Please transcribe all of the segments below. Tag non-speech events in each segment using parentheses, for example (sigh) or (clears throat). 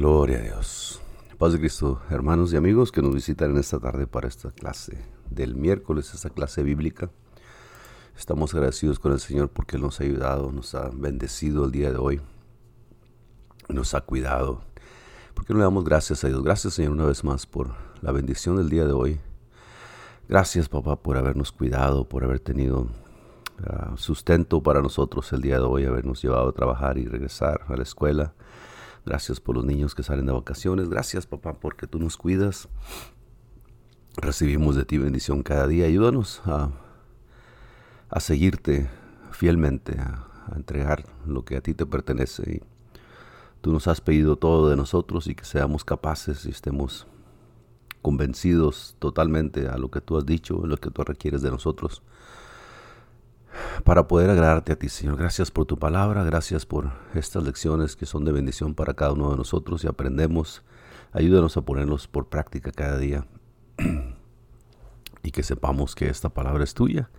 Gloria a Dios. Paz de Cristo, hermanos y amigos que nos visitan en esta tarde para esta clase del miércoles, esta clase bíblica. Estamos agradecidos con el Señor porque Él nos ha ayudado, nos ha bendecido el día de hoy, nos ha cuidado. ¿Por qué no le damos gracias a Dios? Gracias, Señor, una vez más por la bendición del día de hoy. Gracias, papá, por habernos cuidado, por haber tenido uh, sustento para nosotros el día de hoy, habernos llevado a trabajar y regresar a la escuela. Gracias por los niños que salen de vacaciones. Gracias, papá, porque tú nos cuidas. Recibimos de ti bendición cada día. Ayúdanos a, a seguirte fielmente, a, a, entregar lo que a ti te pertenece. Y tú nos has pedido todo de nosotros y que seamos capaces y estemos convencidos totalmente a lo que tú has dicho, lo que tú requieres de nosotros para poder agradarte a ti, Señor. Gracias por tu palabra, gracias por estas lecciones que son de bendición para cada uno de nosotros y aprendemos. Ayúdanos a ponerlos por práctica cada día (clears throat) y que sepamos que esta palabra es tuya.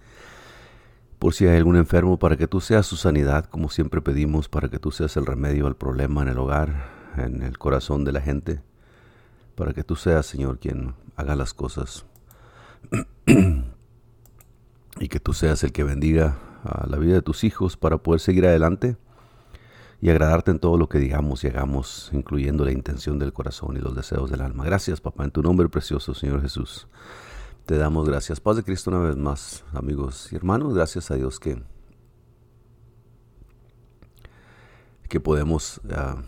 Por si hay algún enfermo, para que tú seas su sanidad, como siempre pedimos, para que tú seas el remedio al problema en el hogar, en el corazón de la gente, para que tú seas, Señor, quien haga las cosas (clears throat) y que tú seas el que bendiga la vida de tus hijos para poder seguir adelante y agradarte en todo lo que digamos y hagamos, incluyendo la intención del corazón y los deseos del alma. Gracias, papá, en tu nombre precioso, Señor Jesús. Te damos gracias. Paz de Cristo una vez más, amigos y hermanos. Gracias a Dios que, que podemos uh,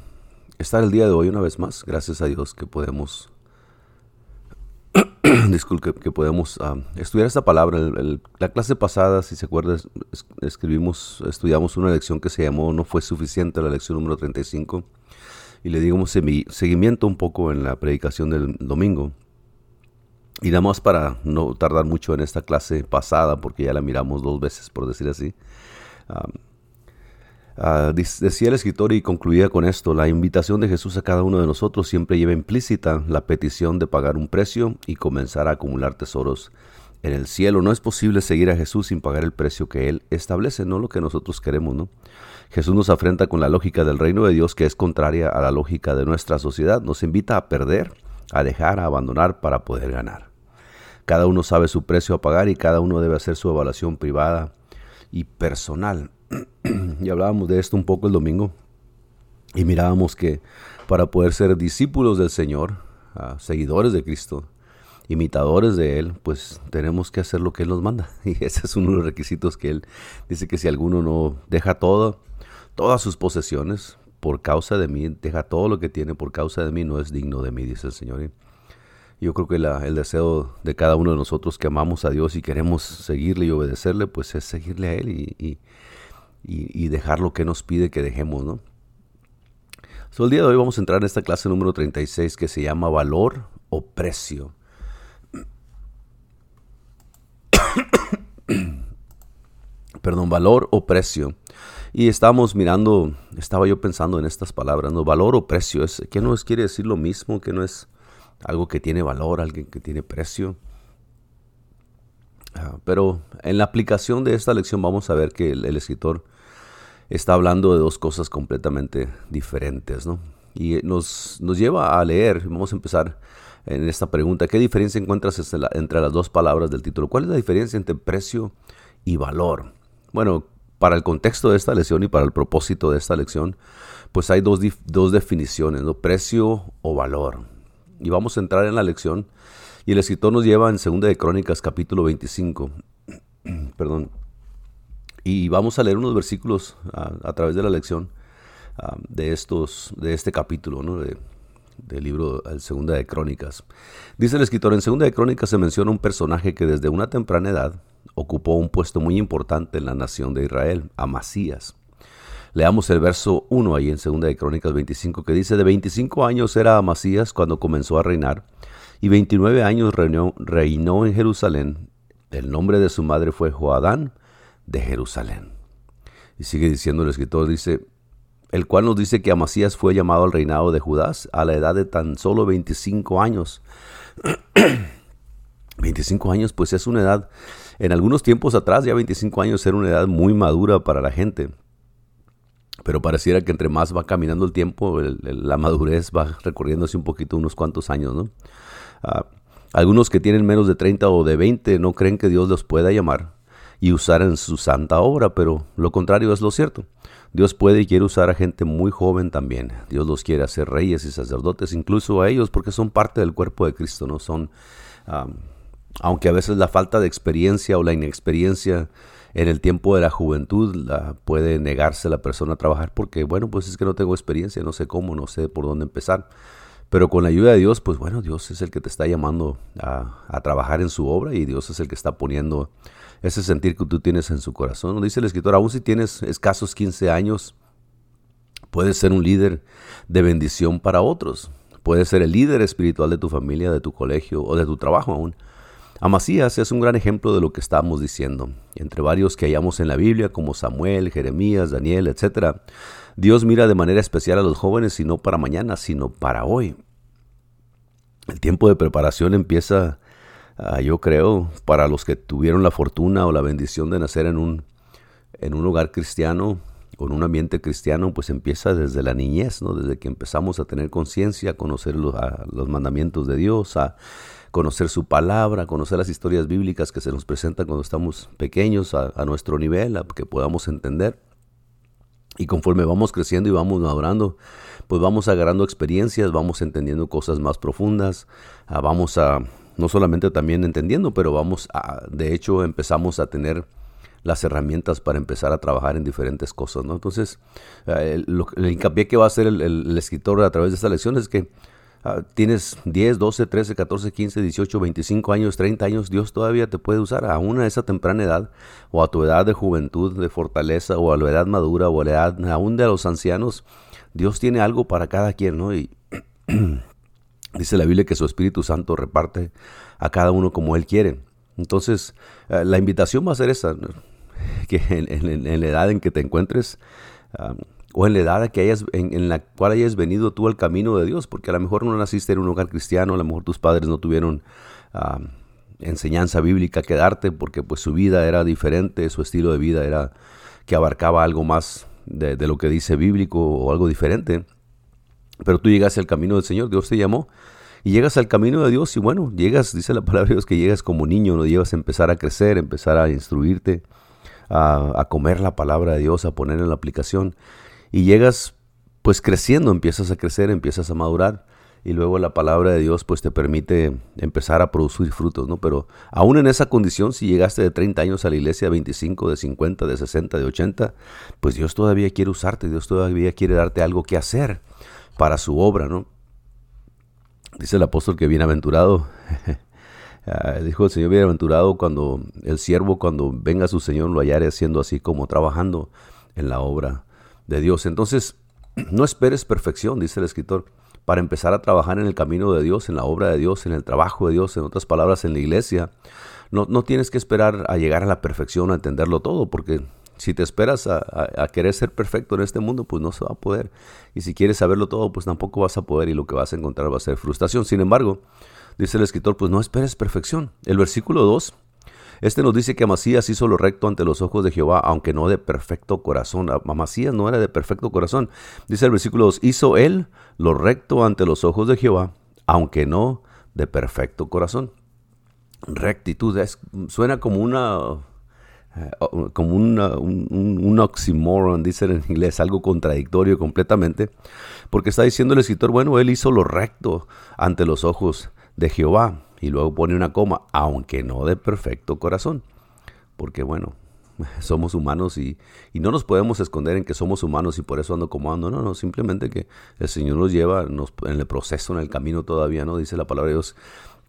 estar el día de hoy una vez más. Gracias a Dios que podemos (clears throat) disculpe, que podemos uh, estudiar esta palabra. El, el, la clase pasada, si se acuerda, es, escribimos, estudiamos una lección que se llamó No fue suficiente, la lección número 35, y le digamos seguimiento un poco en la predicación del domingo. Y nada más para no tardar mucho en esta clase pasada, porque ya la miramos dos veces, por decir así. Um, Uh, decía el escritor y concluía con esto, la invitación de Jesús a cada uno de nosotros siempre lleva implícita la petición de pagar un precio y comenzar a acumular tesoros en el cielo. No es posible seguir a Jesús sin pagar el precio que Él establece, no lo que nosotros queremos, ¿no? Jesús nos afrenta con la lógica del reino de Dios que es contraria a la lógica de nuestra sociedad. Nos invita a perder, a dejar, a abandonar para poder ganar. Cada uno sabe su precio a pagar y cada uno debe hacer su evaluación privada y personal (clears throat) y hablábamos de esto un poco el domingo y mirábamos que para poder ser discípulos del Señor, uh, seguidores de Cristo, imitadores de Él, pues tenemos que hacer lo que Él nos manda. (laughs) Y ese es uno de los requisitos que Él dice que si alguno no deja todo, todas sus posesiones por causa de mí, deja todo lo que tiene por causa de mí, no es digno de mí, dice el Señor. Y yo creo que el deseo de cada uno de nosotros que amamos a Dios y queremos seguirle y obedecerle, pues es seguirle a Él y y, dejar lo que nos pide que dejemos, ¿no? So, el día de hoy vamos a entrar en esta clase número 36 que se llama valor o precio. (coughs) Perdón, valor o precio. Y estábamos mirando, estaba yo pensando en estas palabras, ¿no? Valor o precio, es, ¿qué no quiere decir lo mismo? que no es algo que tiene valor, alguien que tiene precio? Pero en la aplicación de esta lección vamos a ver que el, escritor está hablando de dos cosas completamente diferentes, ¿no? Y nos, nos lleva a leer, vamos a empezar en esta pregunta, ¿qué diferencia encuentras entre las dos palabras del título? ¿Cuál es la diferencia entre precio y valor? Bueno, para el contexto de esta lección y para el propósito de esta lección, pues hay dos, dos definiciones, ¿no? Precio o valor. Y vamos a entrar en la lección y el escritor nos lleva en 2 de Crónicas capítulo 25, (clears throat) perdón, y vamos a leer unos versículos a, través de la lección uh, de, estos, de este capítulo, ¿no? De, del libro el Segunda de Crónicas. Dice el escritor, en Segunda de Crónicas se menciona un personaje que desde una temprana edad ocupó un puesto muy importante en la nación de Israel, Amasías. Leamos el verso 1 ahí en Segunda de Crónicas 25 que dice, de 25 años era Amasías cuando comenzó a reinar y 29 años reinó, reinó en Jerusalén. El nombre de su madre fue Joadán de Jerusalén. Y sigue diciendo el escritor, dice, el cual nos dice que Amasías fue llamado al reinado de Judas a la edad de tan solo 25 años. (clears throat) 25 años, pues es una edad, en algunos tiempos atrás, ya 25 años era una edad muy madura para la gente. pero pareciera que entre más va caminando el tiempo, la madurez va recorriéndose un poquito, unos cuantos años, ¿no? Ah, algunos que tienen menos de 30 o de 20 no creen que Dios los pueda llamar y usar en su santa obra, pero lo contrario es lo cierto. Dios puede y quiere usar a gente muy joven también. Dios los quiere hacer reyes y sacerdotes, incluso a ellos, porque son parte del cuerpo de Cristo, no son, aunque a veces la falta de experiencia o la inexperiencia en el tiempo de la juventud la puede negarse la persona a trabajar porque, bueno, pues es que no tengo experiencia, no sé cómo, no sé por dónde empezar. Pero con la ayuda de Dios, pues bueno, Dios es el que te está llamando a, trabajar en su obra y Dios es el que está poniendo ese sentir que tú tienes en su corazón. Dice el escritor, aún si tienes escasos 15 años, puedes ser un líder de bendición para otros. Puedes ser el líder espiritual de tu familia, de tu colegio o de tu trabajo aún. Amasías es un gran ejemplo de lo que estamos diciendo. Entre varios que hallamos en la Biblia, como Samuel, Jeremías, Daniel, etc., Dios mira de manera especial a los jóvenes y no para mañana, sino para hoy. El tiempo de preparación empieza Ah, yo creo, para los que tuvieron la fortuna o la bendición de nacer en un, en un hogar cristiano, con un ambiente cristiano, pues empieza desde la niñez, ¿no? Desde que empezamos a tener conciencia, a conocer los, mandamientos de Dios, a conocer su palabra, a conocer las historias bíblicas que se nos presentan cuando estamos pequeños a, nuestro nivel, a que podamos entender. Y conforme vamos creciendo y vamos madurando, pues vamos agarrando experiencias, vamos entendiendo cosas más profundas, ah, vamos a, no solamente también entendiendo, pero vamos a, de hecho empezamos a tener las herramientas para empezar a trabajar en diferentes cosas, ¿no? Entonces, eh, el, hincapié que va a hacer el, escritor a través de esta lección es que ah, tienes 10, 12, 13, 14, 15, 18, 25 años, 30 años, Dios todavía te puede usar aún a esa temprana edad, o a tu edad de juventud, de fortaleza, o a la edad madura, o a la edad aún de los ancianos, Dios tiene algo para cada quien, ¿no? Y (clears throat) Dice la Biblia que su Espíritu Santo reparte a cada uno como Él quiere. Entonces, eh, la invitación va a ser esa, (laughs) que en, la edad en que te encuentres, o en la edad que hayas, en, la cual hayas venido tú al camino de Dios, porque a lo mejor no naciste en un hogar cristiano, a lo mejor tus padres no tuvieron enseñanza bíblica que darte, porque pues su vida era diferente, su estilo de vida era que abarcaba algo más de, lo que dice bíblico o algo diferente. Pero tú llegas al camino del Señor, Dios te llamó. Y llegas al camino de Dios y bueno, llegas, dice la (laughs) palabra de Dios, que llegas como niño, no llegas a empezar a crecer, empezar a instruirte, a, comer la palabra de Dios, a poner en la aplicación. Y llegas pues creciendo, empiezas a crecer, empiezas a madurar y luego la palabra de Dios pues te permite empezar a producir frutos, ¿no? Pero aún en esa condición, si llegaste de 30 años a la iglesia, 25, de 50, de 60, de 80, pues Dios todavía quiere usarte, Dios todavía quiere darte algo que hacer para su obra, ¿no? Dice el apóstol que bienaventurado, (laughs) ah, dijo el Señor bienaventurado cuando el siervo, cuando venga su Señor, lo hallare haciendo así como trabajando en la obra de Dios. Entonces, (clears throat) no esperes perfección, dice el escritor, para empezar a trabajar en el camino de Dios, en la obra de Dios, en el trabajo de Dios, en otras palabras, en la iglesia. No, no tienes que esperar a llegar a la perfección, a entenderlo todo, porque si te esperas a, querer ser perfecto en este mundo, pues no se va a poder. Y si quieres saberlo todo, pues tampoco vas a poder y lo que vas a encontrar va a ser frustración. Sin embargo, dice el escritor, pues no esperes perfección. El versículo 2, este nos dice que Amasías hizo lo recto ante los ojos de Jehová, aunque no de perfecto corazón. Amasías no era de perfecto corazón. Dice el versículo 2, hizo él lo recto ante los ojos de Jehová, aunque no de perfecto corazón. Rectitud, suena como una eh, como un, un, oxymoron, dicen en inglés, algo contradictorio completamente, porque está diciendo el escritor, bueno, él hizo lo recto ante los ojos de Jehová, y luego pone una coma, aunque no de perfecto corazón, porque bueno, (laughs) somos humanos y, y, no nos podemos esconder en que somos humanos y por eso ando como ando. No, no, simplemente que el Señor nos lleva en el proceso, en el camino todavía, ¿no? Dice la palabra de Dios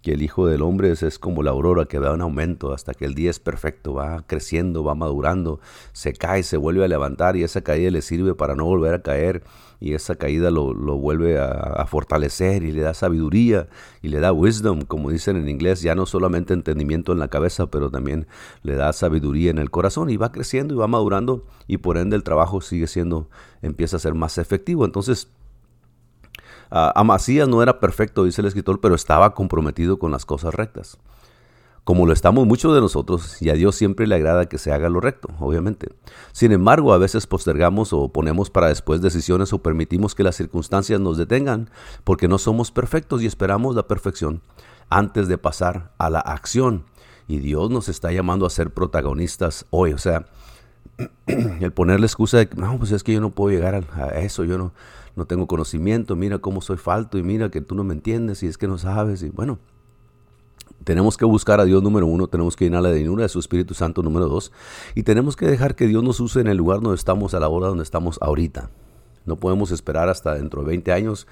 que el Hijo del Hombre es, como la aurora que da un aumento hasta que el día es perfecto, va creciendo, va madurando, se cae, se vuelve a levantar y esa caída le sirve para no volver a caer y esa caída lo, vuelve a, fortalecer y le da sabiduría y le da wisdom, como dicen en inglés, ya no solamente entendimiento en la cabeza, pero también le da sabiduría en el corazón y va creciendo y va madurando y por ende el trabajo sigue siendo, empieza a ser más efectivo. Entonces, Amasías no era perfecto, dice el escritor, pero estaba comprometido con las cosas rectas. Como lo estamos muchos de nosotros, y a Dios siempre le agrada que se haga lo recto, obviamente. Sin embargo, a veces postergamos o ponemos para después decisiones o permitimos que las circunstancias nos detengan porque no somos perfectos y esperamos la perfección antes de pasar a la acción. Y Dios nos está llamando a ser protagonistas hoy. O sea, (clears throat) el ponerle excusa de no, pues es que yo no puedo llegar a, eso, yo no, no tengo conocimiento, mira cómo soy falto y mira que tú no me entiendes y es que no sabes. Y bueno, tenemos que buscar a Dios número uno, tenemos que llenar la llenura de su Espíritu Santo número dos y tenemos que dejar que Dios nos use en el lugar donde estamos a la hora donde estamos ahorita. No podemos esperar hasta dentro de 20 años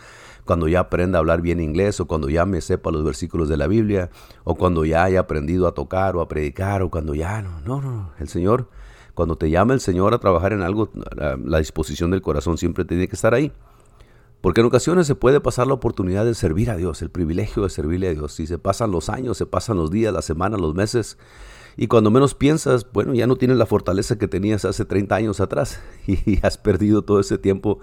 cuando ya aprenda a hablar bien inglés o cuando ya me sepa los versículos de la Biblia o cuando ya haya aprendido a tocar o a predicar o cuando ya no, no, no, el Señor, cuando te llama el Señor a trabajar en algo, la disposición del corazón siempre tiene que estar ahí. Porque en ocasiones se puede pasar la oportunidad de servir a Dios, el privilegio de servirle a Dios. Y se pasan los años, se pasan los días, las semanas, los meses. Y cuando menos piensas, bueno, ya no tienes la fortaleza que tenías hace 30 años atrás. (laughs) Y has perdido todo ese tiempo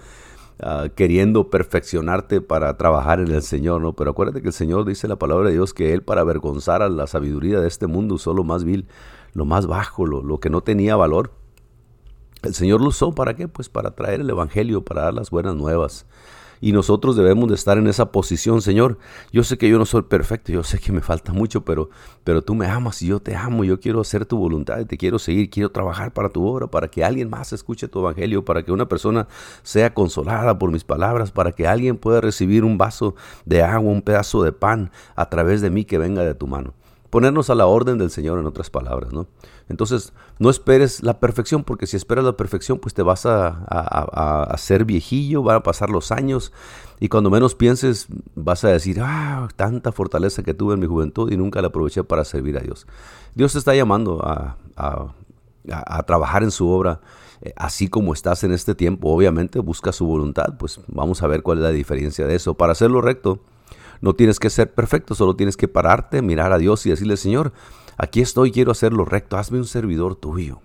ah, queriendo perfeccionarte para trabajar en el Señor, ¿no? Pero acuérdate que el Señor dice la palabra de Dios que Él para avergonzar a la sabiduría de este mundo usó lo más vil, lo más bajo, lo, lo que no tenía valor. El Señor lo usó para qué? Pues para traer el Evangelio, para dar las buenas nuevas. Y nosotros debemos de estar en esa posición, Señor. Yo sé que yo no soy perfecto, yo sé que me falta mucho, pero, pero tú me amas y yo te amo. Yo quiero hacer tu voluntad te quiero seguir, quiero trabajar para tu obra, para que alguien más escuche tu evangelio, para que una persona sea consolada por mis palabras, para que alguien pueda recibir un vaso de agua, un pedazo de pan a través de mí que venga de tu mano ponernos a la orden del Señor en otras palabras, ¿no? Entonces, no esperes la perfección, porque si esperas la perfección, pues te vas a, a, a, ser viejillo, van a pasar los años, y cuando menos pienses, vas a decir, ah, tanta fortaleza que tuve en mi juventud y nunca la aproveché para servir a Dios. Dios te está llamando a, a trabajar en su obra, eh, así como estás en este tiempo, obviamente busca su voluntad, pues vamos a ver cuál es la diferencia de eso. Para hacerlo recto, no tienes que ser perfecto, solo tienes que pararte, mirar a Dios y decirle, Señor, aquí estoy, quiero hacerlo recto, hazme un servidor tuyo.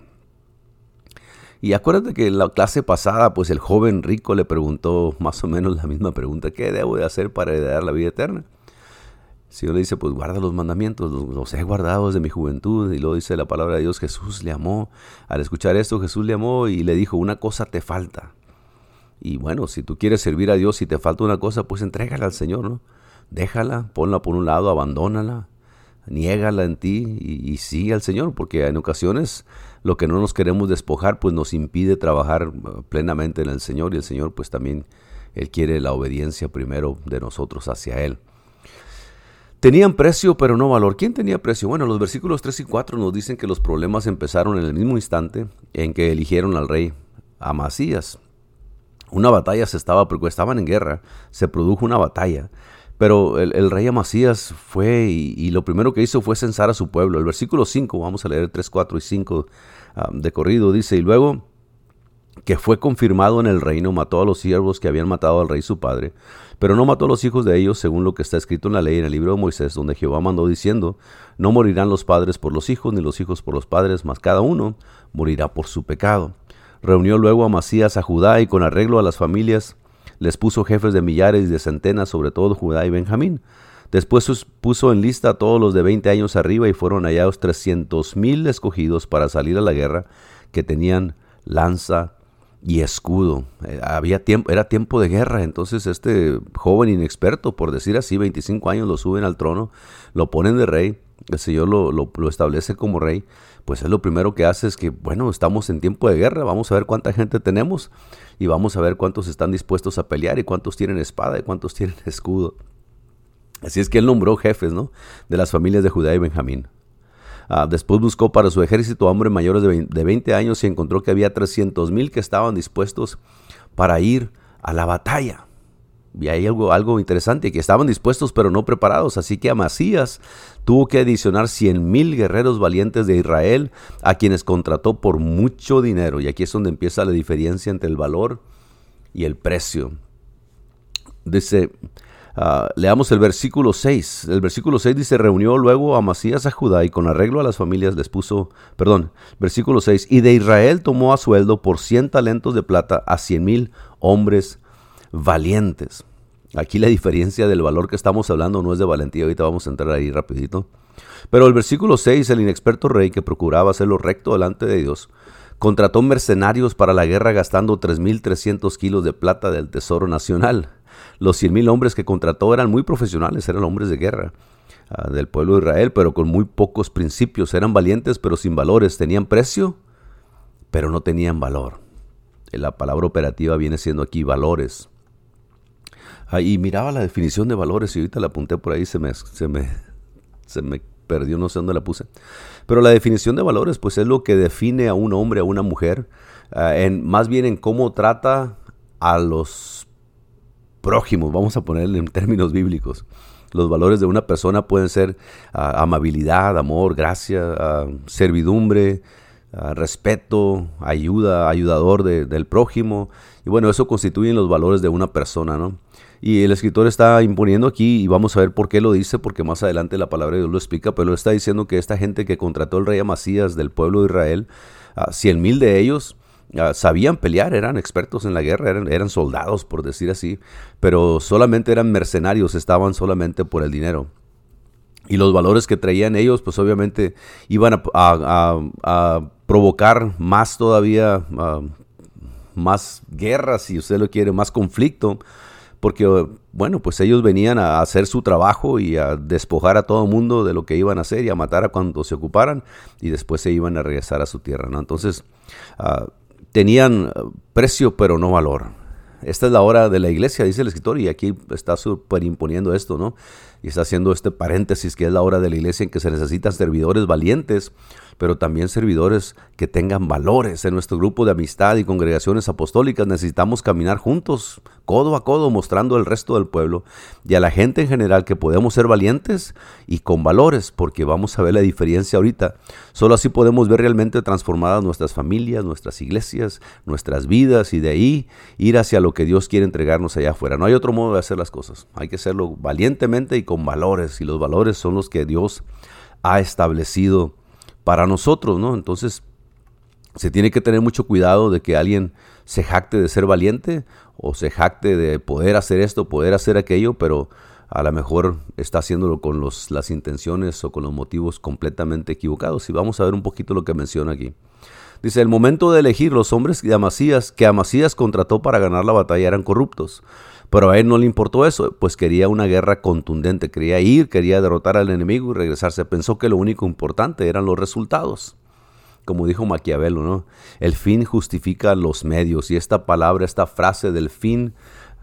Y acuérdate que en la clase pasada, pues el joven rico le preguntó más o menos la misma pregunta, ¿qué debo de hacer para heredar la vida eterna? El Señor le dice, pues guarda los mandamientos, los, he guardado desde mi juventud. Y luego dice la palabra de Dios, Jesús le amó. Al escuchar esto, Jesús le amó y le dijo, una cosa te falta. Y bueno, si tú quieres servir a Dios y te falta una cosa, pues entrégala al Señor, ¿no? Déjala, ponla por un lado, abandónala, niégala en ti y, sigue al Señor, porque en ocasiones lo que no nos queremos despojar pues nos impide trabajar uh, plenamente en el Señor y el Señor pues también Él quiere la obediencia primero de nosotros hacia Él. Tenían precio pero no valor. ¿Quién tenía precio? Bueno, los versículos 3 y 4 nos dicen que los problemas empezaron en el mismo instante en que eligieron al rey Amasías. Una batalla se estaba, porque estaban en guerra, se produjo una batalla pero el, rey Amasías fue y, lo primero que hizo fue censar a su pueblo. El versículo 5, vamos a leer 3, 4 y 5 ah, de corrido, dice, y luego que fue confirmado en el reino, mató a los siervos que habían matado al rey su padre, pero no mató a los hijos de ellos, según lo que está escrito en la ley en el libro de Moisés, donde Jehová mandó diciendo, no morirán los padres por los hijos, ni los hijos por los padres, mas cada uno morirá por su pecado. Reunió luego a Amasías a Judá y con arreglo a las familias, les puso jefes de millares y de centenas sobre todo Judá y Benjamín. Después puso en lista a todos los de 20 años arriba y fueron hallados trescientos mil escogidos para salir a la guerra que tenían lanza y escudo. Eh, había tiempo, era tiempo de guerra, entonces este joven inexperto, por decir así, 25 años, lo suben al trono, lo ponen de rey, el Señor lo, lo establece como rey, pues es lo primero que hace es que, bueno, estamos en tiempo de guerra, vamos a ver cuánta gente tenemos y vamos a ver cuántos están dispuestos a pelear y cuántos tienen espada y cuántos (laughs) tienen escudo. Así es que él nombró jefes, ¿no? De las familias de Judá y Benjamín. Ah, después buscó para su ejército hombres mayores de 20, años y encontró que había 300 mil que estaban dispuestos para ir a la batalla. Y hay algo, algo interesante, que estaban dispuestos pero no preparados. Así que Amasías tuvo que adicionar cien mil guerreros valientes de Israel, a quienes contrató por mucho dinero. Y aquí es donde empieza la diferencia entre el valor y el precio. Dice, uh, leamos el versículo 6. El versículo 6 dice, reunió luego a Amasías a Judá y con arreglo a las familias les puso, perdón, versículo 6, y de Israel tomó a sueldo por cien talentos de plata a cien mil hombres valientes. Aquí la diferencia del valor que estamos hablando no es de valentía, ahorita vamos a entrar ahí rapidito. Pero el versículo 6, el inexperto rey que procuraba hacerlo recto delante de Dios, contrató mercenarios para la guerra gastando 3.300 kilos de plata del Tesoro Nacional. Los 100.000 hombres que contrató eran muy profesionales, eran hombres de guerra uh, del pueblo de Israel, pero con muy pocos principios. Eran valientes, pero sin valores. Tenían precio, pero no tenían valor. La palabra operativa viene siendo aquí valores. Ah, y miraba la definición de valores y ahorita la apunté por ahí, se me, se me, se me perdió, no sé dónde la puse. Pero la definición de valores, pues es lo que define a un hombre, a una mujer, ah, en, más bien en cómo trata a los prójimos, vamos a ponerle en términos bíblicos. Los valores de una persona pueden ser ah, amabilidad, amor, gracia, servidumbre, respeto, ayuda, ayudador del prójimo. Y bueno, eso constituyen los valores de una persona, ¿no? Y el escritor está imponiendo aquí, y vamos a ver por qué lo dice, porque más adelante la palabra de Dios lo explica, pero está diciendo que esta gente que contrató el rey Amasías del pueblo de Israel, cien mil de ellos sabían pelear, eran expertos en la guerra, eran, soldados, por decir así, pero solamente eran mercenarios, estaban solamente por el dinero. Y los valores que traían ellos, pues obviamente iban a, provocar más todavía, más guerras, si usted lo quiere, más conflicto, porque, bueno, pues ellos venían a hacer su trabajo y a despojar a todo el mundo de lo que iban a hacer y a matar a cuando se ocuparan y después se iban a regresar a su tierra, ¿no? Entonces, ah, tenían precio pero no valor. Esta es la hora de la iglesia, dice el escritor, y aquí está superimponiendo esto, ¿no? Y está haciendo este paréntesis que es la hora de la iglesia en que se necesitan servidores valientes pero también servidores que tengan valores. En nuestro grupo de amistad y congregaciones apostólicas necesitamos caminar juntos, codo a codo, mostrando al resto del pueblo y a la gente en general que podemos ser valientes y con valores, porque vamos a ver la diferencia ahorita. Solo así podemos ver realmente transformadas nuestras familias, nuestras iglesias, nuestras vidas y de ahí ir hacia lo que Dios quiere entregarnos allá afuera. No hay otro modo de hacer las cosas. Hay que hacerlo valientemente y con valores. Y los valores son los que Dios ha establecido para nosotros, ¿no? Entonces, se tiene que tener mucho cuidado de que alguien se jacte de ser valiente o se jacte de poder hacer esto, poder hacer aquello, pero a lo mejor está haciéndolo con los, las intenciones o con los motivos completamente equivocados. Y vamos a ver un poquito lo que menciona aquí. Dice, el momento de elegir los hombres de Amasías, que Amasías contrató para ganar la batalla eran corruptos. Pero a él no le importó eso, pues quería una guerra contundente, quería ir, quería derrotar al enemigo y regresarse. Pensó que lo único importante eran los resultados. Como dijo Maquiavelo, ¿no? El fin justifica los medios y esta palabra, esta frase del fin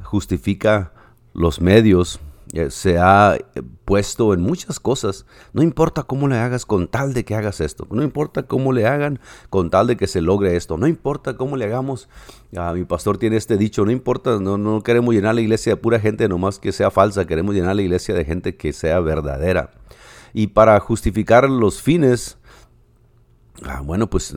justifica los medios se ha eh, puesto en muchas cosas. No importa cómo le hagas con tal de que hagas esto. No importa cómo le hagan con tal de que se logre esto. No importa cómo le hagamos. Ah, mi pastor tiene este dicho. No importa, no, no queremos llenar la iglesia de pura gente nomás que sea falsa. Queremos llenar la iglesia de gente que sea verdadera. Y para justificar los fines, ah, bueno, pues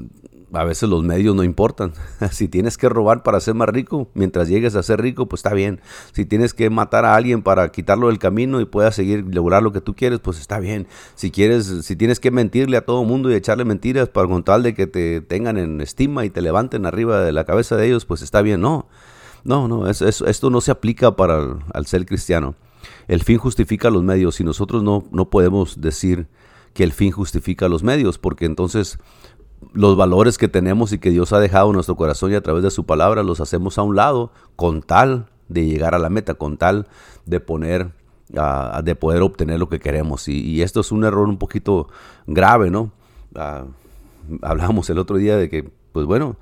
a veces los medios no importan. (laughs) si tienes que robar para ser más rico, mientras llegues a ser rico, pues está bien. Si tienes que matar a alguien para quitarlo del camino y puedas seguir lograr lo que tú quieres, pues está bien. Si quieres, si tienes que mentirle a todo el mundo y echarle mentiras para con tal de que te tengan en estima y te levanten arriba de la cabeza de ellos, pues está bien. No, no, no, esto no se aplica para al ser cristiano. El fin justifica los medios y nosotros no, no podemos decir que el fin justifica los medios, porque entonces los valores que tenemos y que Dios ha dejado en nuestro corazón y a través de su palabra los hacemos a un lado con tal de llegar a la meta, con tal de poner, uh, de poder obtener lo que queremos. Y, esto es un error un poquito grave, ¿no? Uh, hablábamos el otro día de que, pues bueno,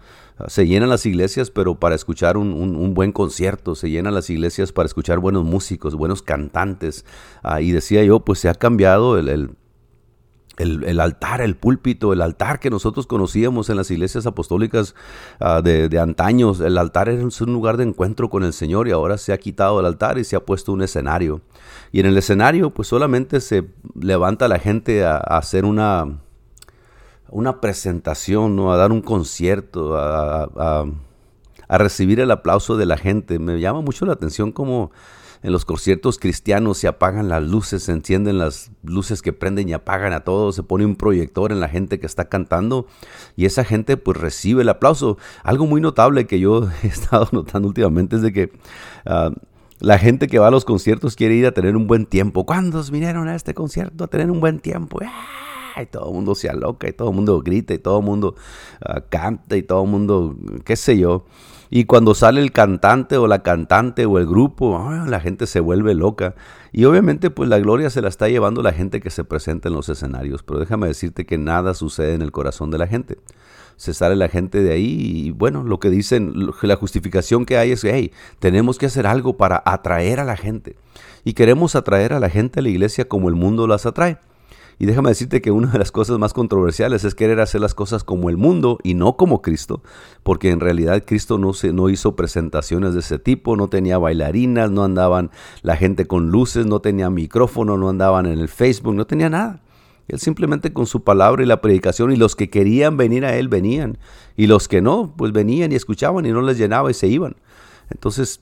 se llenan las iglesias, pero para escuchar un, un, buen concierto, se llenan las iglesias para escuchar buenos músicos, buenos cantantes. Uh, y decía yo, pues se ha cambiado el, altar, el púlpito, el altar que nosotros conocíamos en las iglesias apostólicas ah, de, de, antaños, el altar era un lugar de encuentro con el Señor y ahora se ha quitado el altar y se ha puesto un escenario. Y en el escenario pues solamente se levanta la gente a, hacer una, una presentación, ¿no? a dar un concierto, a recibir el aplauso de la gente. Me llama mucho la atención como en los conciertos cristianos se apagan las luces, se encienden las luces que prenden y apagan a todos, se pone un proyector en la gente que está cantando y esa gente pues recibe el aplauso. Algo muy notable que yo (laughs) he estado notando últimamente es de que... Ah, La gente que va a los conciertos quiere ir a tener un buen tiempo. ¿Cuántos vinieron a este concierto a tener un buen tiempo? Y todo el mundo se aloca y todo el mundo grita y todo el mundo ah, canta y todo el mundo, qué sé yo. Y cuando sale el cantante o la cantante o el grupo, ah, la gente se vuelve loca. Y obviamente pues la gloria se la está llevando la gente que se presenta en los escenarios. Pero déjame decirte que nada sucede en el corazón de la gente. Se sale la gente de ahí y bueno, lo que dicen, la justificación que hay es que, hey, tenemos que hacer algo para atraer a la gente. Y queremos atraer a la gente a la iglesia como el mundo las atrae. Y déjame decirte que una de las cosas más controversiales es querer hacer las cosas como el mundo y no como Cristo, porque en realidad Cristo no, se, no hizo presentaciones de ese tipo, no tenía bailarinas, no andaban la gente con luces, no tenía micrófono, no andaban en el Facebook, no tenía nada. Él simplemente con su palabra y la predicación y los que querían venir a Él venían y los que no, pues venían y escuchaban y no les llenaba y se iban. Entonces,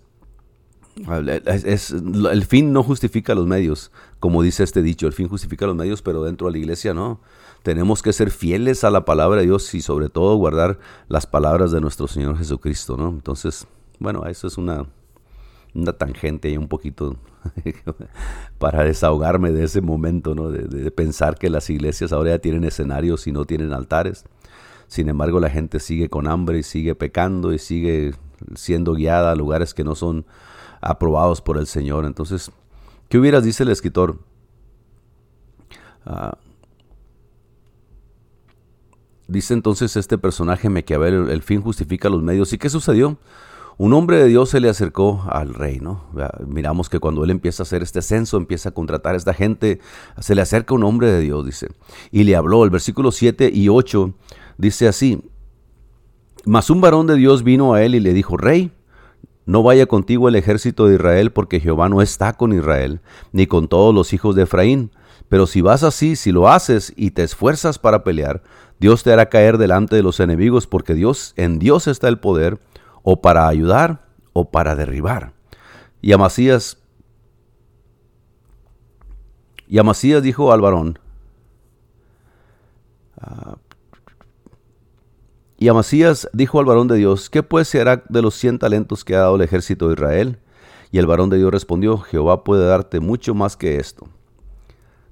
es, el fin no justifica los medios, como dice este dicho, el fin justifica los medios, pero dentro de la iglesia no. Tenemos que ser fieles a la palabra de Dios y sobre todo guardar las palabras de nuestro Señor Jesucristo, ¿no? Entonces, bueno, eso es una, una tangente y un poquito (laughs) para desahogarme de ese momento, ¿no? De, de, pensar que las iglesias ahora ya tienen escenarios y no tienen altares. Sin embargo, la gente sigue con hambre y sigue pecando y sigue siendo guiada a lugares que no son aprobados por el Señor. Entonces, ¿qué hubieras, dice el escritor? Ah, dice entonces este personaje Maquiavelo, el, el fin justifica los medios. ¿Y qué sucedió? Un hombre de Dios se le acercó al rey, ¿no? Miramos que cuando él empieza a hacer este censo, empieza a contratar a esta gente, se le acerca un hombre de Dios, dice, y le habló. El versículo 7 y 8 dice así, mas un varón de Dios vino a él y le dijo, rey, no vaya contigo el ejército de Israel, porque Jehová no está con Israel, ni con todos los hijos de Efraín. Pero si vas así, si lo haces y te esfuerzas para pelear, Dios te hará caer delante de los enemigos, porque Dios, en Dios está el poder, o para ayudar, o para derribar. Y Amasías, y Amasías dijo al varón, ah, y Amasías dijo al varón de Dios, ¿qué pues se hará de los cien talentos que ha dado el ejército de Israel? Y el varón de Dios respondió, Jehová puede darte mucho más que esto.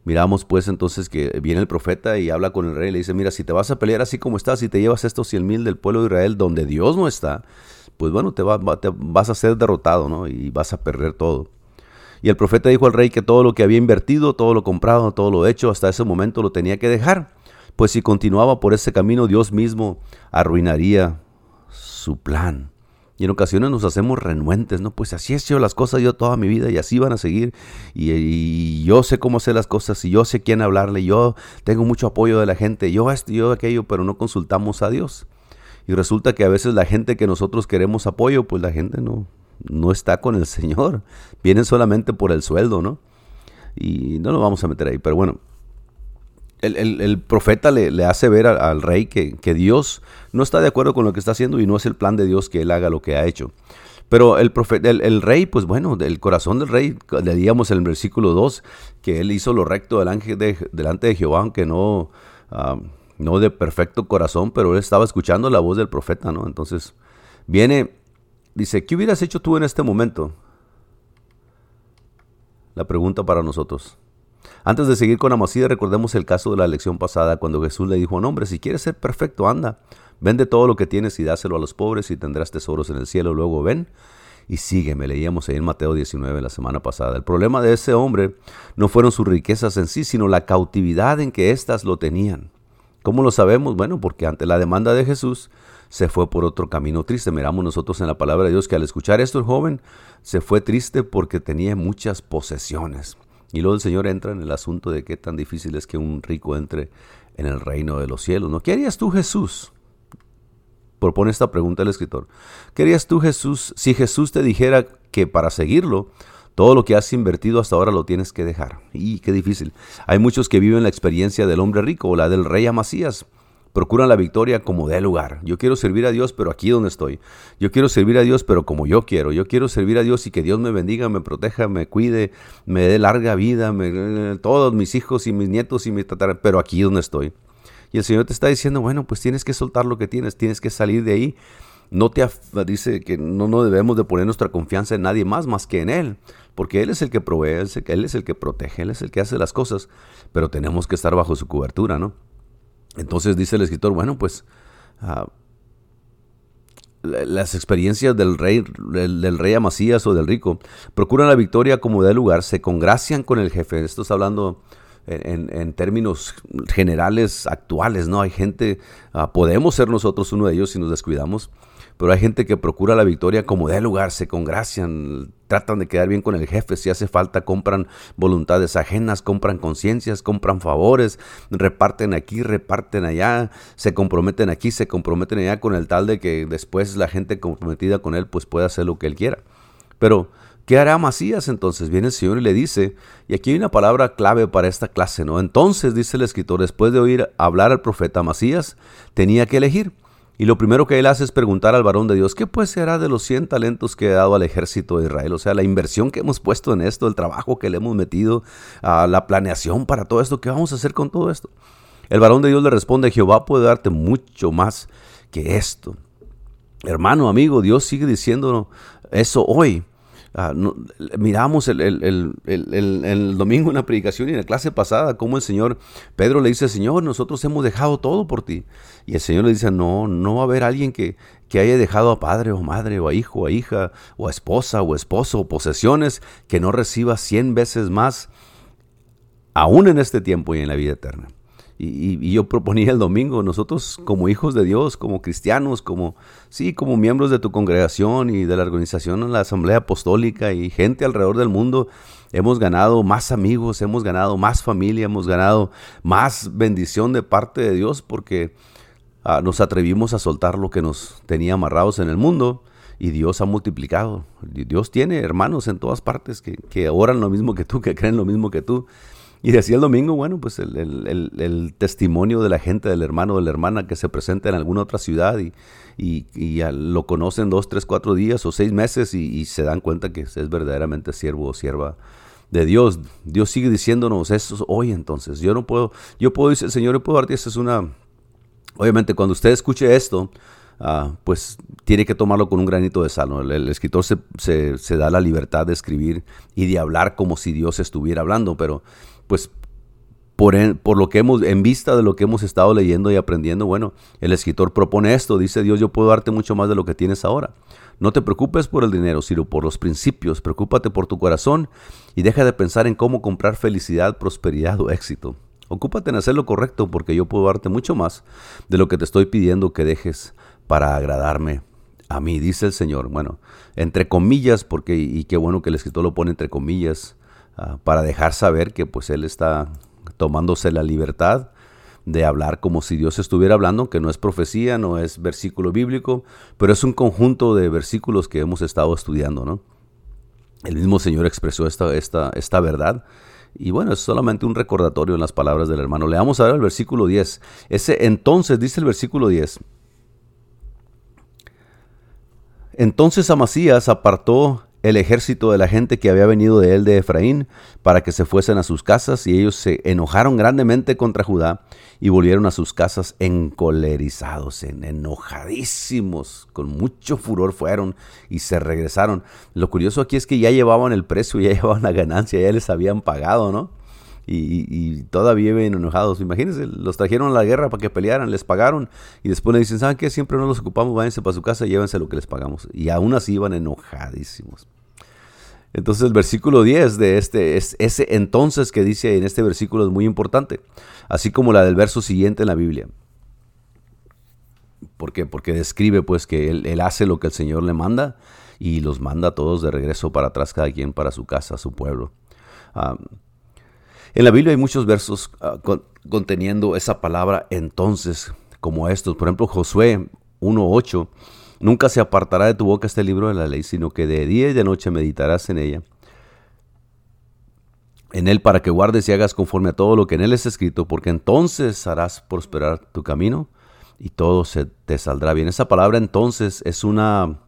Miramos pues entonces que viene el profeta y habla con el rey y le dice, mira, si te vas a pelear así como estás y te llevas estos cien mil del pueblo de Israel donde Dios no está, pues bueno, te, te vas a ser derrotado, ¿no? Y vas a perder todo. Y el profeta dijo al rey que todo lo que había invertido, todo lo comprado, todo lo hecho, hasta ese momento lo tenía que dejar pues si continuaba por ese camino, Dios mismo arruinaría su plan. Y en ocasiones nos hacemos renuentes, ¿no? Pues así he hecho las cosas yo toda mi vida y así van a seguir. Y, yo sé cómo hacer las cosas y yo sé quién hablarle. Yo tengo mucho apoyo de la gente. Yo esto, yo aquello, pero no consultamos a Dios. Y resulta que a veces la gente que nosotros queremos apoyo, pues la gente no, no está con el (laughs) Señor. Vienen solamente por el sueldo, ¿no? Y no lo vamos a meter ahí. Pero bueno, el, profeta le, hace ver al, rey que, Dios no está de acuerdo con lo que está haciendo y no es el plan de Dios que él haga lo que ha hecho. Pero el, profeta, el, rey, pues bueno, del corazón del rey, leíamos en el versículo 2 que él hizo lo recto delante de, Jehová, aunque no, no de perfecto corazón, pero él estaba escuchando la voz del profeta, ¿no? Entonces viene, dice, ¿qué hubieras hecho tú en este momento? La pregunta para nosotros. Antes de seguir con Amasías, recordemos el caso de la lección pasada cuando Jesús le dijo a un hombre, si quieres ser perfecto, anda, vende todo lo que tienes y dáselo a los pobres y tendrás tesoros en el cielo, luego ven y sígueme. Leíamos ahí en Mateo 19 la semana pasada. El problema de ese hombre no fueron sus riquezas en sí, sino la cautividad en que éstas lo tenían. ¿Cómo lo sabemos? Bueno, porque ante la demanda de Jesús se fue por otro camino triste. Miramos nosotros en la palabra de Dios que al escuchar esto el joven se fue triste porque tenía muchas posesiones. Y luego el Señor entra en el asunto de qué tan difícil es que un rico entre en el reino de los cielos. ¿no? ¿Qué harías tú, Jesús? Propone esta pregunta el escritor. ¿Qué harías tú, Jesús, si Jesús te dijera que para seguirlo, todo lo que has invertido hasta ahora lo tienes que dejar? Y qué difícil. Hay muchos que viven la experiencia del hombre rico o la del rey Amasías procuran la victoria como de lugar. Yo quiero servir a Dios, pero aquí donde estoy. Yo quiero servir a Dios, pero como yo quiero. Yo quiero servir a Dios y que Dios me bendiga, me proteja, me cuide, me dé larga vida, me, todos mis hijos y mis nietos y mis tataranietos, pero aquí donde estoy. Y el Señor te está diciendo, bueno, pues tienes que soltar lo que tienes, tienes que salir de ahí no te dice que no, no debemos de poner nuestra confianza en nadie más más que en Él, porque Él es el que provee, Él es el que protege, Él es el que hace las cosas, pero tenemos que estar bajo su cobertura, ¿no? Entonces dice el escritor, bueno, pues ah, las experiencias del rey, del, rey Amasías o del rico procuran la victoria como de lugar, se congracian con el jefe. Esto está hablando en, términos generales actuales, ¿no? Hay gente, ah, podemos ser nosotros uno de ellos si nos descuidamos, pero hay gente que procura la victoria como de lugar, se congracian, tratan de quedar bien con el jefe, si hace falta compran voluntades ajenas, compran conciencias, compran favores, reparten aquí, reparten allá, se comprometen aquí, se comprometen allá con el tal de que después la gente comprometida con él pues pueda hacer lo que él quiera. Pero ¿Qué hará Masías entonces? Viene el Señor y le dice, y aquí hay una palabra clave para esta clase, ¿no? Entonces, dice el escritor, después de oír hablar al profeta Masías, tenía que elegir. Y lo primero que él hace es preguntar al varón de Dios, ¿qué pues será de los 100 talentos que he dado al ejército de Israel? O sea, la inversión que hemos puesto en esto, el trabajo que le hemos metido, la planeación para todo esto, ¿qué vamos a hacer con todo esto? El varón de Dios le responde, Jehová puede darte mucho más que esto. Hermano, amigo, Dios sigue diciendo eso hoy. Ah, miramos el, el, domingo en la predicación y en la clase pasada cómo el Señor, Pedro le dice, Señor, nosotros hemos dejado todo por ti. Y el Señor le dice, no, no va a haber alguien que, que haya dejado a padre o madre o a hijo o a hija o a esposa o esposo o posesiones que no reciba cien veces más aún en este tiempo y en la vida eterna. Y, yo proponía el domingo, nosotros como hijos de Dios, como cristianos, como, sí, como miembros de tu congregación y de la organización en la Asamblea Apostólica y gente alrededor del mundo, hemos ganado más amigos, hemos ganado más familia, hemos ganado más bendición de parte de Dios porque ah, nos atrevimos a soltar lo que nos tenía amarrados en el mundo y Dios ha multiplicado. Dios tiene hermanos en todas partes que, que oran lo mismo que tú, que creen lo mismo que tú. Y decía el domingo, bueno, pues el, testimonio de la gente, del hermano o de la hermana que se presenta en alguna otra ciudad y, y, lo conocen dos, tres, cuatro días o seis meses y, se dan cuenta que es verdaderamente siervo o sierva de Dios. Dios sigue diciéndonos eso hoy entonces. Yo no puedo, yo puedo decir, Señor, yo puedo darte, eso es una... Obviamente cuando usted escuche esto, ah, pues tiene que tomarlo con un granito de sal. El, escritor se, se, se da la libertad de escribir y de hablar como si Dios estuviera hablando, pero pues por, por, lo que hemos, en vista de lo que hemos estado leyendo y aprendiendo, bueno, el escritor propone esto, dice Dios, yo puedo darte mucho más de lo que tienes ahora. No te preocupes por el dinero, sino por los principios, preocúpate por tu corazón y deja de pensar en cómo comprar felicidad, prosperidad o éxito. Ocúpate en hacer lo correcto porque yo puedo darte mucho más de lo que te estoy pidiendo que dejes para agradarme a mí, dice el Señor. Bueno, entre comillas, porque, y qué bueno que el escritor lo pone entre comillas, Ah, para dejar saber que pues él está tomándose la libertad de hablar como si Dios estuviera hablando, que no es profecía, no es versículo bíblico, pero es un conjunto de versículos que hemos estado estudiando, ¿no? El mismo Señor expresó esta, esta, esta verdad. Y bueno, es solamente un recordatorio en las palabras del hermano. Leamos ahora el versículo 10. Ese entonces, dice el versículo 10. Entonces Amasías apartó el ejército de la gente que había venido de él de Efraín para que se fuesen a sus casas y ellos se enojaron grandemente contra Judá y volvieron a sus casas encolerizados, enojadísimos, con mucho furor fueron y se regresaron. Lo curioso aquí es que ya llevaban el precio, ya (laughs) llevaban la ganancia, ya les habían pagado, ¿no? Y, todavía viven enojados. Imagínense, los trajeron a la guerra para que pelearan, les pagaron y después le dicen, ¿saben qué? Siempre no los ocupamos, váyanse para su casa y llévense lo que les pagamos. Y aún así iban enojadísimos. Entonces el versículo 10 de este, es ese entonces que dice en este versículo es muy importante, así como la del verso siguiente en la Biblia. ¿Por qué? Porque describe pues que él, hace lo que el Señor le manda y los manda a todos de regreso para atrás, cada quien para su casa, su pueblo. Ah, en la Biblia hay muchos versos ah, conteniendo esa palabra entonces, como estos. Por ejemplo, Josué 1.8. Nunca se apartará de tu boca este libro de la ley, sino que de día y de noche meditarás en ella. En él para que guardes y hagas conforme a todo lo que en él es escrito, porque entonces harás prosperar tu camino y todo se te saldrá bien. Esa palabra entonces es una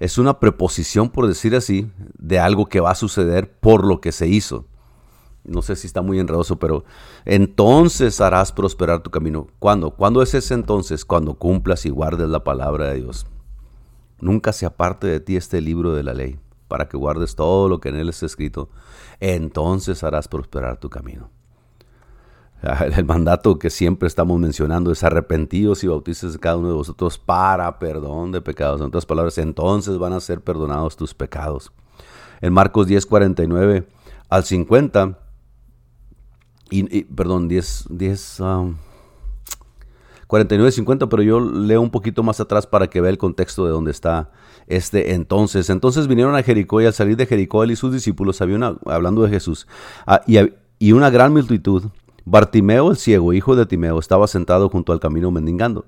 es una preposición, por decir así, de algo que va a suceder por lo que se hizo. No sé si está muy enredoso, pero entonces harás prosperar tu camino. ¿Cuándo? ¿Cuándo es ese entonces? Cuando cumplas y guardes la palabra de Dios. nunca se aparte de ti este libro de la ley, para que guardes todo lo que en él está escrito, entonces harás prosperar tu camino. (laughs) El mandato que siempre estamos mencionando es arrepentidos y bautices cada uno de vosotros para perdón de pecados. En otras palabras, entonces van a ser perdonados tus pecados. En Marcos 10, 49 al 50, y, perdón, 10, 10 49, 50, pero yo leo un poquito más atrás para que vea el contexto de dónde está este entonces. Entonces vinieron a Jericó y al salir de Jericó él y sus discípulos, había hablando de Jesús, ah, y, y una gran multitud Bartimeo el ciego, hijo de Timeo, estaba sentado junto al camino mendigando.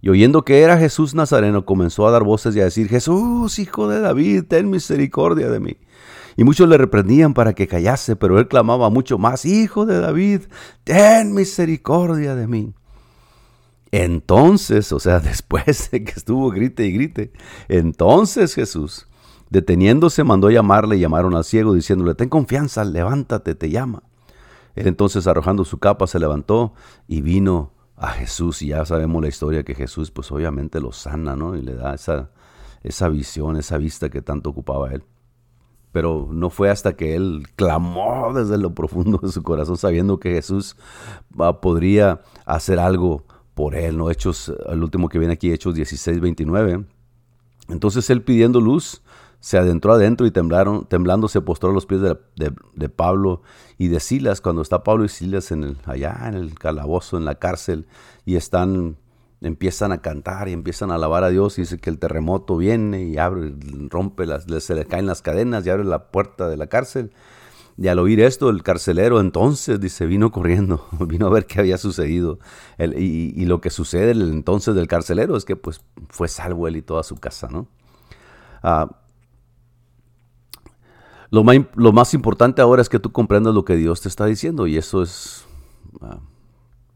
Y oyendo que era Jesús Nazareno, comenzó a dar voces y a decir, Jesús, hijo de David, ten misericordia de mí. Y muchos le reprendían para que callase, pero él clamaba mucho más, Hijo de David, ten misericordia de mí. Entonces, o sea, (laughs) después de que estuvo grite y grite, entonces Jesús, deteniéndose, mandó llamarle y llamaron al ciego, diciéndole, ten confianza, levántate, te llama. Él entonces arrojando su capa se levantó y vino a Jesús. Y ya sabemos la historia que Jesús pues obviamente lo sana, ¿no? Y le da esa, esa visión, esa vista que tanto ocupaba él. Pero no fue hasta que él clamó desde lo profundo de su corazón sabiendo que Jesús ah, podría hacer algo por él, ¿no? Hechos, el último que viene aquí, Hechos 16, 29. Entonces él pidiendo luz, se adentró adentro y temblaron, temblando se postró a los pies de, Pablo y de Silas, cuando está Pablo y Silas en el, allá en el calabozo, en la cárcel, y están, empiezan a cantar y empiezan a alabar a Dios, y dice que el terremoto viene y abre, rompe, las, se le caen las cadenas y abre la puerta de la cárcel. Y al oír esto, el carcelero entonces, dice, vino corriendo, (laughs) vino a ver qué había sucedido. y, lo que sucede entonces del carcelero es que pues fue salvo él y toda su casa, ¿no? Ah, lo más, importante ahora es que tú comprendas lo que Dios te está diciendo y eso es ah,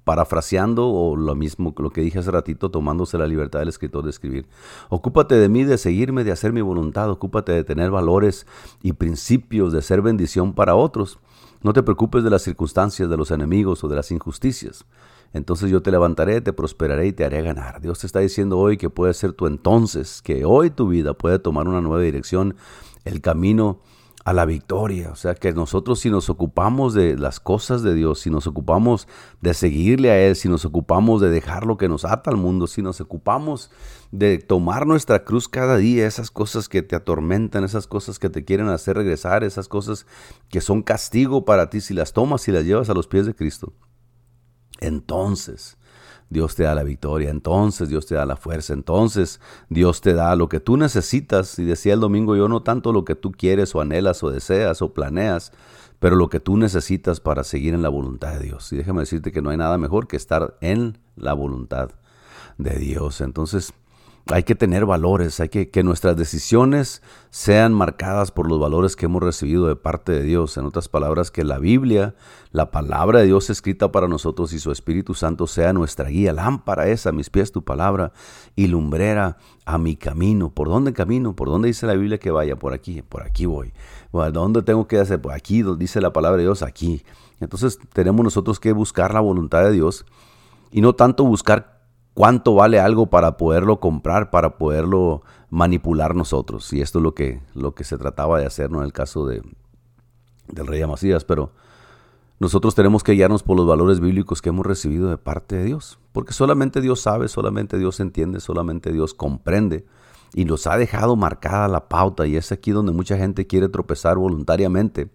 parafraseando o lo mismo lo que dije hace ratito, tomándose la libertad del escritor de escribir. Ocúpate de mí, de seguirme, de hacer mi voluntad, ocúpate de tener valores y principios, de ser bendición para otros. No te preocupes de las circunstancias, de los enemigos o de las injusticias. Entonces yo te levantaré, te prosperaré y te haré ganar. Dios te está diciendo hoy que puede ser tu entonces, que hoy tu vida puede tomar una nueva dirección, el camino a la victoria. O sea, que nosotros si nos ocupamos de las cosas de Dios, si nos ocupamos de seguirle a Él, si nos ocupamos de dejar lo que nos ata al mundo, si nos ocupamos de tomar nuestra cruz cada día, esas cosas que te atormentan, esas cosas que te quieren hacer regresar, esas cosas que son castigo para ti, si las tomas y las llevas a los pies de Cristo, entonces Dios te da la victoria, entonces Dios te da la fuerza, entonces Dios te da lo que tú necesitas. Y decía el domingo, yo no tanto lo que tú quieres o anhelas o deseas o planeas, pero lo que tú necesitas para seguir en la voluntad de Dios. Y déjame decirte que no hay nada mejor que estar en la voluntad de Dios. Entonces, hay que tener valores, hay que que nuestras decisiones sean marcadas por los valores que hemos recibido de parte de Dios. En otras palabras, que la Biblia, la palabra de Dios escrita para nosotros y su Espíritu Santo sea nuestra guía. Lámpara es a mis pies tu palabra y lumbrera a mi camino. ¿Por dónde camino? ¿Por dónde dice la Biblia que vaya? Por aquí, por aquí voy. ¿Dónde tengo que hacer? Por aquí, dice la palabra de Dios, aquí. Entonces tenemos nosotros que buscar la voluntad de Dios y no tanto buscar cuánto vale algo para poderlo comprar, para poderlo manipular nosotros. Y esto es lo que, lo que se trataba de hacer ¿no? en el caso de, del rey Amasías. Pero nosotros tenemos que guiarnos por los valores bíblicos que hemos recibido de parte de Dios. Porque solamente Dios sabe, solamente Dios entiende, solamente Dios comprende. Y nos ha dejado marcada la pauta. Y es aquí donde mucha gente quiere tropezar voluntariamente.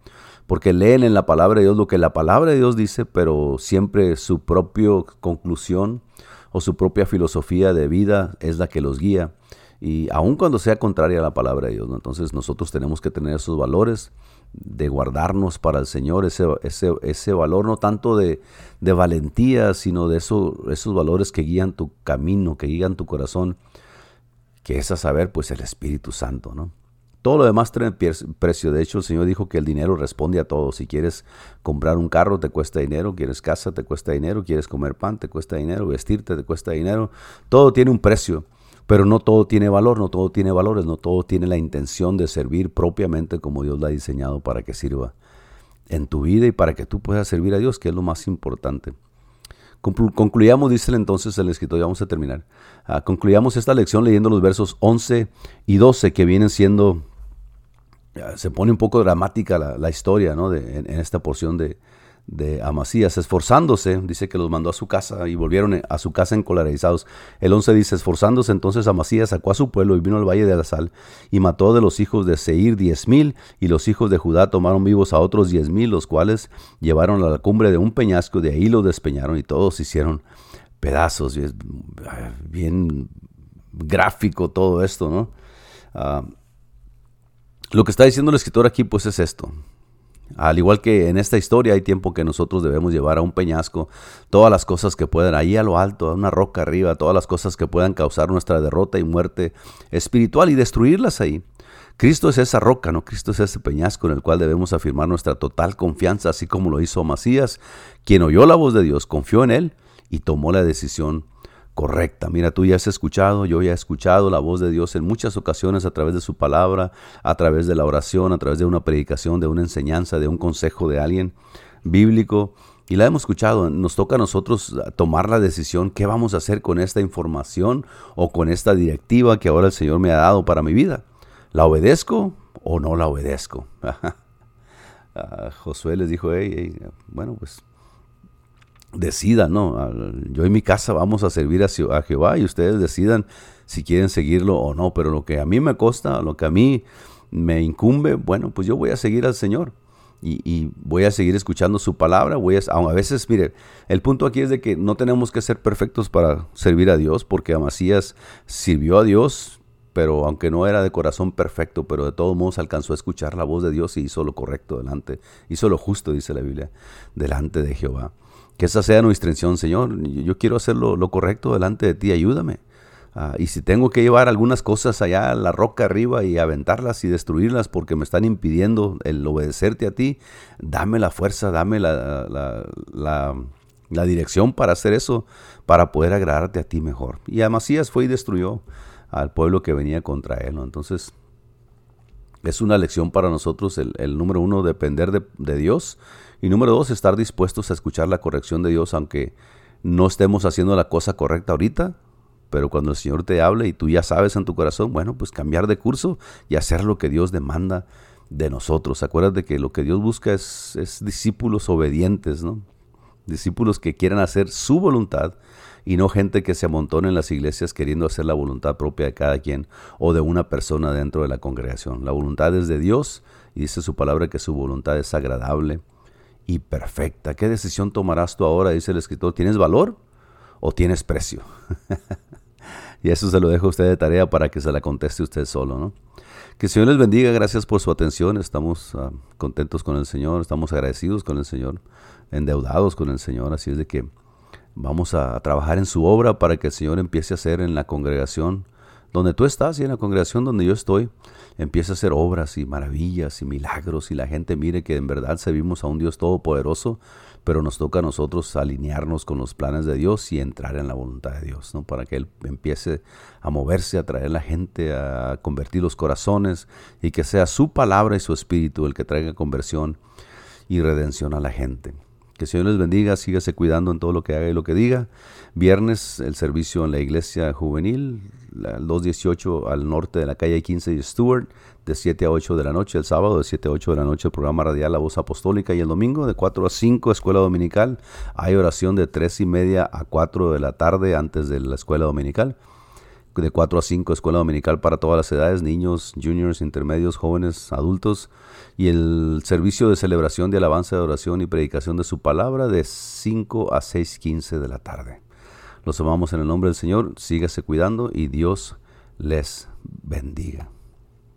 Porque leen en la palabra de Dios lo que la palabra de Dios dice, pero siempre su propia conclusión su propia filosofía de vida es la que los guía. Y aun cuando sea contraria a la palabra de Dios, entonces nosotros tenemos que tener esos valores de guardarnos para el Señor, ese, ese, ese valor no tanto de, de valentía, sino de eso, esos valores que guían tu camino, que guían tu corazón, que es a saber, pues el Espíritu Santo, ¿no? Todo lo demás tiene precio. De hecho, el Señor dijo que el dinero responde a todo. Si quieres comprar un carro, te cuesta dinero. Quieres casa, te cuesta dinero. Quieres comer pan, te cuesta dinero. Vestirte, te cuesta dinero. Todo tiene un precio. Pero no todo tiene valor, no todo tiene valores, no todo tiene la intención de servir propiamente como Dios lo ha diseñado para que sirva en tu vida y para que tú puedas servir a Dios, que es lo más importante. Concluyamos, dice entonces el escritor, vamos a terminar. Ah, concluyamos esta lección leyendo los versos 11 y 12 que vienen siendo, se pone un poco dramática la, historia ¿no? en, esta porción de, Amasías, esforzándose, dice que los mandó a su casa y volvieron a su casa encolarizados. El 11 dice, esforzándose entonces Amasías sacó a su pueblo y vino al valle de la sal y mató de los hijos de Seir diez mil y los hijos de Judá tomaron vivos a otros diez mil, los cuales llevaron a la cumbre de un peñasco, de ahí los despeñaron y todos hicieron pedazos. Y es bien gráfico todo esto, ¿no? Ah, lo que está diciendo el escritor aquí pues es esto. Al igual que en esta historia hay tiempo que nosotros debemos llevar a un peñasco todas las cosas que puedan, ahí a lo alto, a una roca arriba, todas las cosas que puedan causar nuestra derrota y muerte espiritual y destruirlas ahí. Cristo es esa roca, ¿no? Cristo es ese peñasco en el cual debemos afirmar nuestra total confianza, así como lo hizo Masías, quien oyó la voz de Dios, confió en él y tomó la decisión correcta. Mira, tú ya has escuchado, yo ya he escuchado la voz de Dios en muchas ocasiones a través de su palabra, a través de la oración, a través de una predicación, de una enseñanza, de un consejo de alguien bíblico. Y la hemos escuchado, nos toca a nosotros tomar la decisión, ¿qué vamos a hacer con esta información o con esta directiva que ahora el Señor me ha dado para mi vida? ¿La obedezco o no la obedezco? (laughs) Josué les dijo, bueno, pues decidan, ¿no? Yo en mi casa vamos a servir a, Jehová y ustedes decidan si quieren seguirlo o no, pero lo que a mí me costa, lo que a mí me incumbe, bueno, pues yo voy a seguir al Señor. Y, voy a seguir escuchando su palabra. Voy a, a veces, mire, el punto aquí es de que no tenemos que ser perfectos para servir a Dios, porque Amasías sirvió a Dios, pero aunque no era de corazón perfecto, pero de todos modos alcanzó a escuchar la voz de Dios y hizo lo correcto delante, hizo lo justo, dice la Biblia, delante de Jehová. Que esa sea nuestra intención, Señor. Yo quiero hacer lo, correcto delante de ti, ayúdame. Ah, y si tengo que llevar algunas cosas allá a la roca arriba y aventarlas y destruirlas porque me están impidiendo el obedecerte a ti, dame la fuerza, dame la, la, dirección para hacer eso, para poder agradarte a ti mejor. Y Amasías fue y destruyó al pueblo que venía contra él. Entonces, es una lección para nosotros el, número uno, depender de, de Dios y número dos, estar dispuestos a escuchar la corrección de Dios, aunque no estemos haciendo la cosa correcta ahorita, pero cuando el Señor te hable y tú ya sabes en tu corazón, bueno, pues cambiar de curso y hacer lo que Dios demanda de nosotros. Acuérdate que lo que Dios busca es, es discípulos obedientes, ¿no? Discípulos que quieran hacer su voluntad y no gente que se amontone en las iglesias queriendo hacer la voluntad propia de cada quien o de una persona dentro de la congregación. La voluntad es de Dios y dice su palabra que su voluntad es agradable y perfecta. ¿Qué decisión tomarás tú ahora? Dice el escritor. ¿Tienes valor o tienes precio? (laughs) y eso se lo dejo a usted de tarea para que se la conteste usted solo, ¿no? Que el Señor les bendiga, gracias por su atención. Estamos ah, contentos con el Señor, estamos agradecidos con el Señor, endeudados con el Señor. Así es de que vamos a trabajar en su obra para que el Señor empiece a hacer en la congregación donde tú estás y en la congregación donde yo estoy, empieza a hacer obras y maravillas y milagros y la gente mire que en verdad servimos a un Dios todopoderoso, pero nos toca a nosotros alinearnos con los planes de Dios y entrar en la voluntad de Dios, ¿no? Para que Él empiece a moverse, a traer a la gente, a convertir los corazones y que sea su palabra y su espíritu el que traiga conversión y redención a la gente. Que el Señor les bendiga, sígase cuidando en todo lo que haga y lo que diga. Viernes el servicio en la iglesia juvenil, el 218 al norte de la calle 15 de Stewart, de 7 a 8 de la noche. El sábado de 7 a 8 de la noche el programa radial La Voz Apostólica. Y el domingo de 4 a 5 escuela dominical. Hay oración de 3 y media a 4 de la tarde antes de la escuela dominical de 4 a 5 escuela dominical para todas las edades, niños, juniors, intermedios, jóvenes, adultos, y el servicio de celebración de alabanza, de oración y predicación de su palabra de 5 a 6.15 de la tarde. Los amamos en el nombre del Señor, sígase cuidando y Dios les bendiga.